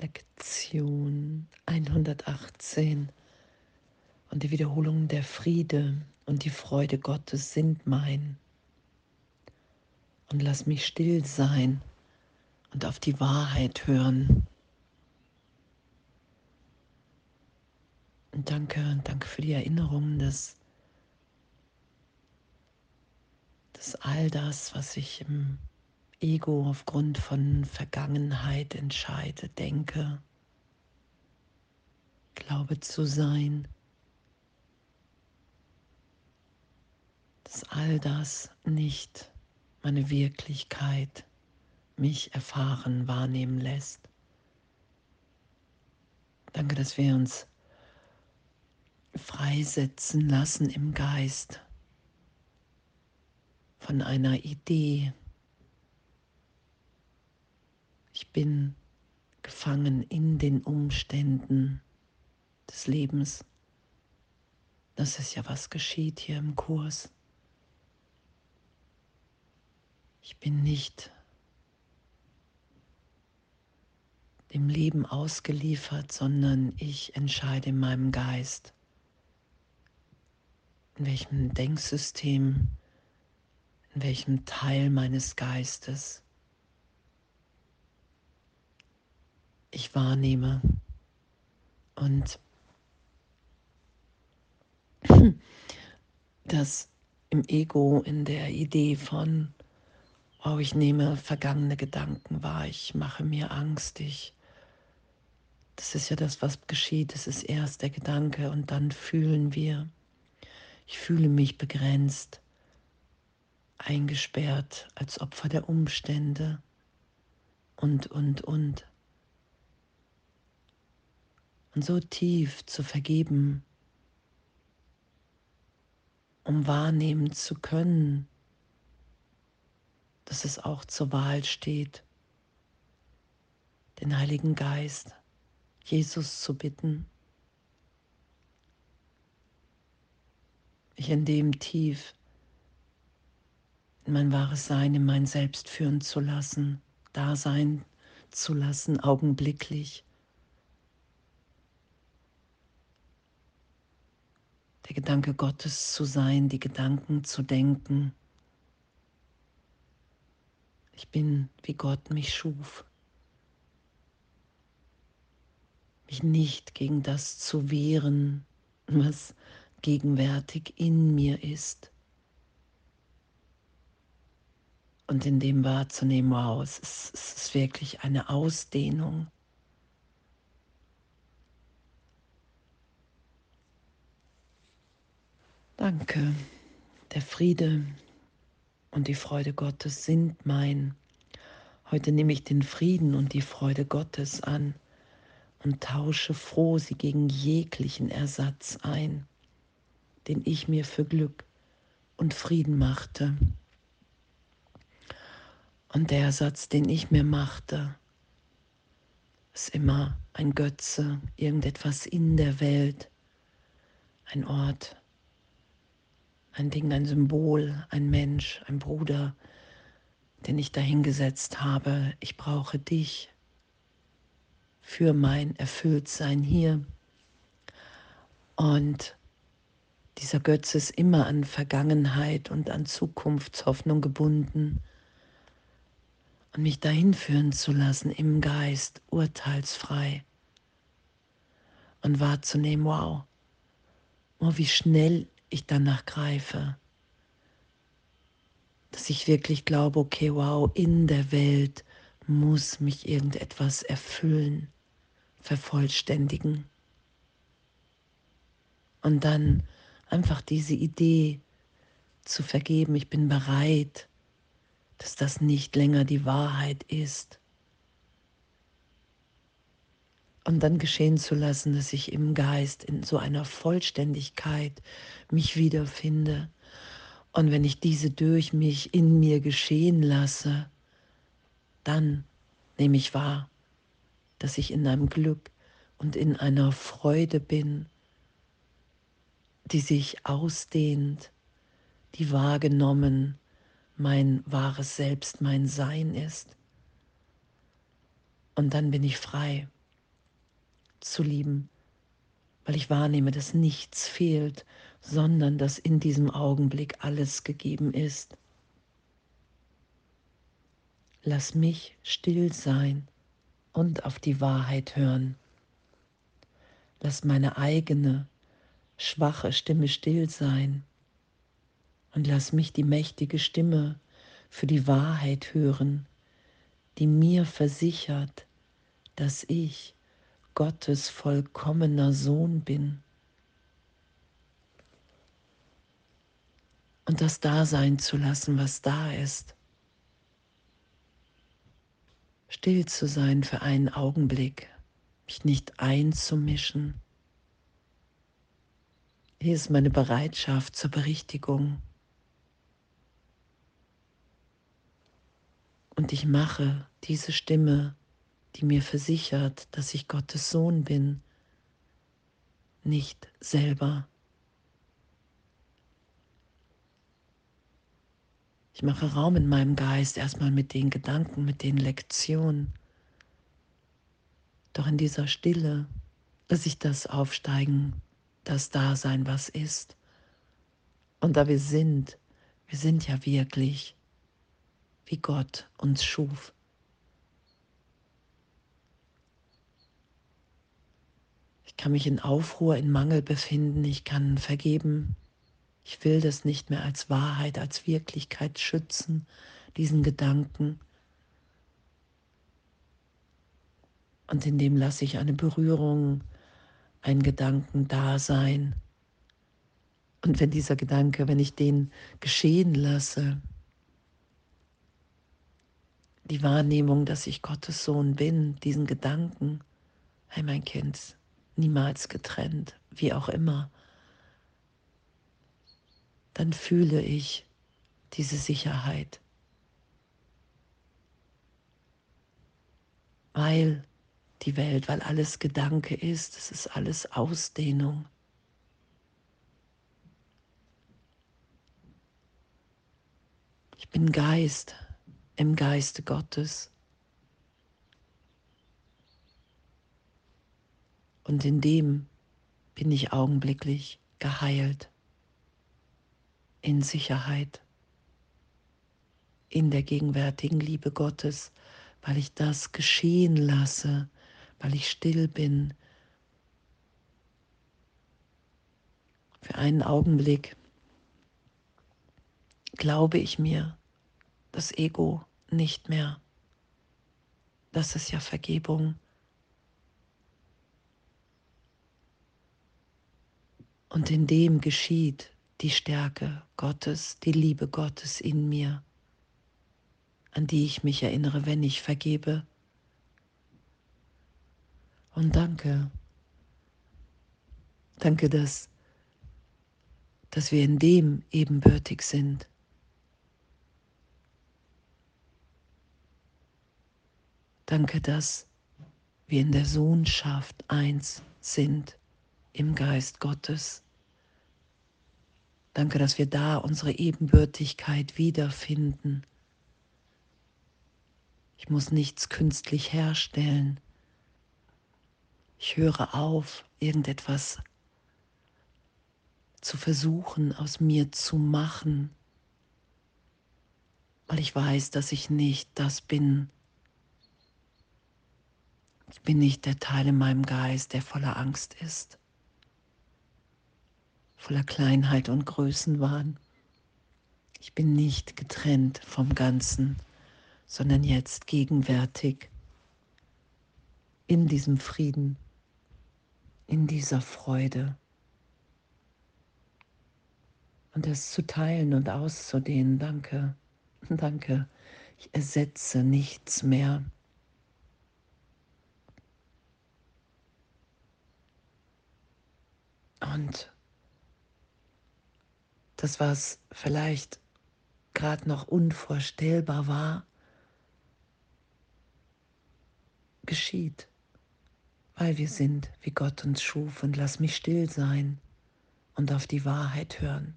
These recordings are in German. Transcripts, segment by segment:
Lektion 118 und die Wiederholung der Friede und die Freude Gottes sind mein. Und lass mich still sein und auf die Wahrheit hören. Und danke, danke für die Erinnerung, dass, dass all das, was ich im Ego aufgrund von Vergangenheit entscheide, denke, glaube zu sein, dass all das nicht meine Wirklichkeit mich erfahren, wahrnehmen lässt. Danke, dass wir uns freisetzen lassen im Geist von einer Idee, ich bin gefangen in den Umständen des Lebens. Das ist ja, was geschieht hier im Kurs. Ich bin nicht dem Leben ausgeliefert, sondern ich entscheide in meinem Geist, in welchem Denksystem, in welchem Teil meines Geistes ich wahrnehme. Und das im Ego, in der Idee von, oh, ich nehme vergangene Gedanken wahr, ich mache mir Angst, ich, das ist ja das, was geschieht, es ist erst der Gedanke und dann fühlen wir, ich fühle mich begrenzt, eingesperrt als Opfer der Umstände und, und, und und so tief zu vergeben, um wahrnehmen zu können, dass es auch zur Wahl steht, den Heiligen Geist, Jesus zu bitten, mich in dem tief in mein wahres Sein, in mein Selbst führen zu lassen, da sein zu lassen, augenblicklich der Gedanke Gottes zu sein, die Gedanken zu denken. Ich bin, wie Gott mich schuf. Mich nicht gegen das zu wehren, was gegenwärtig in mir ist. Und in dem wahrzunehmen, wow, es ist, es ist wirklich eine Ausdehnung Danke. Der Friede und die Freude Gottes sind mein. Heute nehme ich den Frieden und die Freude Gottes an und tausche froh sie gegen jeglichen Ersatz ein, den ich mir für Glück und Frieden machte. Und der Ersatz, den ich mir machte, ist immer ein Götze, irgendetwas in der Welt, ein Ort, ein Ding, ein Symbol, ein Mensch, ein Bruder, den ich dahingesetzt habe. Ich brauche dich für mein Erfülltsein hier. Und dieser Götze ist immer an Vergangenheit und an Zukunftshoffnung gebunden. Und mich dahin führen zu lassen im Geist, urteilsfrei. Und wahrzunehmen, wow, oh, wie schnell ich danach greife. Dass ich wirklich glaube, okay, wow, in der Welt muss mich irgendetwas erfüllen, vervollständigen. Und dann einfach diese Idee zu vergeben, ich bin bereit, dass das nicht länger die Wahrheit ist und dann geschehen zu lassen, dass ich im Geist in so einer Vollständigkeit mich wiederfinde. Und wenn ich diese durch mich in mir geschehen lasse, dann nehme ich wahr, dass ich in einem Glück und in einer Freude bin, die sich ausdehnt, die wahrgenommen mein wahres Selbst, mein Sein ist. Und dann bin ich frei zu lieben, weil ich wahrnehme, dass nichts fehlt, sondern dass in diesem Augenblick alles gegeben ist. Lass mich still sein und auf die Wahrheit hören. Lass meine eigene, schwache Stimme still sein und lass mich die mächtige Stimme für die Wahrheit hören, die mir versichert, dass ich Gottes vollkommener Sohn bin. Und das da sein zu lassen, was da ist. Still zu sein für einen Augenblick, mich nicht einzumischen. Hier ist meine Bereitschaft zur Berichtigung. Und ich mache diese Stimme, die mir versichert, dass ich Gottes Sohn bin, nicht selber. Ich mache Raum in meinem Geist erstmal mit den Gedanken, mit den Lektionen. Doch in dieser Stille lasse ich das aufsteigen, das Dasein, was ist. Und da wir sind, wir sind ja wirklich wie Gott uns schuf. Kann mich in Aufruhr, in Mangel befinden, ich kann vergeben. Ich will das nicht mehr als Wahrheit, als Wirklichkeit schützen, diesen Gedanken. Und in dem lasse ich eine Berührung, einen Gedanken da sein. Und wenn dieser Gedanke, wenn ich den geschehen lasse, die Wahrnehmung, dass ich Gottes Sohn bin, diesen Gedanken, hey mein Kind, niemals getrennt, wie auch immer, dann fühle ich diese Sicherheit. Weil die Welt, weil alles Gedanke ist, es ist alles Ausdehnung. Ich bin Geist, im Geiste Gottes. Und in dem bin ich augenblicklich geheilt, in Sicherheit, in der gegenwärtigen Liebe Gottes, weil ich das geschehen lasse, weil ich still bin. Für einen Augenblick glaube ich mir, das Ego nicht mehr. Das ist ja Vergebung. Und in dem geschieht die Stärke Gottes, die Liebe Gottes in mir, an die ich mich erinnere, wenn ich vergebe. Und danke, danke, dass, dass wir in dem ebenbürtig sind. Danke, dass wir in der Sohnschaft eins sind im Geist Gottes. Danke, dass wir da unsere Ebenbürtigkeit wiederfinden. Ich muss nichts künstlich herstellen. Ich höre auf, irgendetwas zu versuchen, aus mir zu machen, weil ich weiß, dass ich nicht das bin, ich bin nicht der Teil in meinem Geist, der voller Angst ist, voller Kleinheit und Größenwahn. Ich bin nicht getrennt vom Ganzen, sondern jetzt gegenwärtig in diesem Frieden, in dieser Freude. Und es zu teilen und auszudehnen. Danke, danke. Ich ersetze nichts mehr. Und das, was vielleicht gerade noch unvorstellbar war, geschieht, weil wir sind, wie Gott uns schuf. Und lass mich still sein und auf die Wahrheit hören.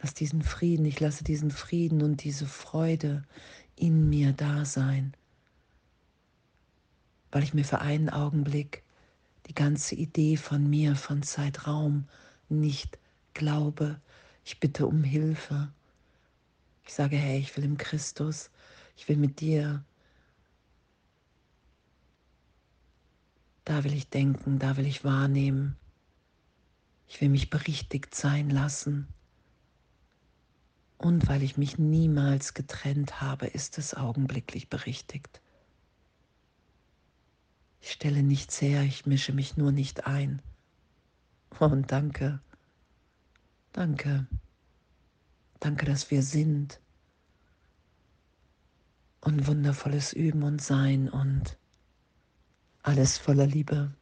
Lass diesen Frieden, ich lasse diesen Frieden und diese Freude in mir da sein, weil ich mir für einen Augenblick die ganze Idee von mir, von Zeitraum nicht glaube. Ich bitte um Hilfe. Ich sage, hey, ich will im Christus, ich will mit dir. Da will ich denken, da will ich wahrnehmen. Ich will mich berichtigt sein lassen. Und weil ich mich niemals getrennt habe, ist es augenblicklich berichtigt. Ich stelle nichts her, ich mische mich nur nicht ein. Und danke, danke, danke, dass wir sind. Und wundervolles Üben und Sein und alles voller Liebe.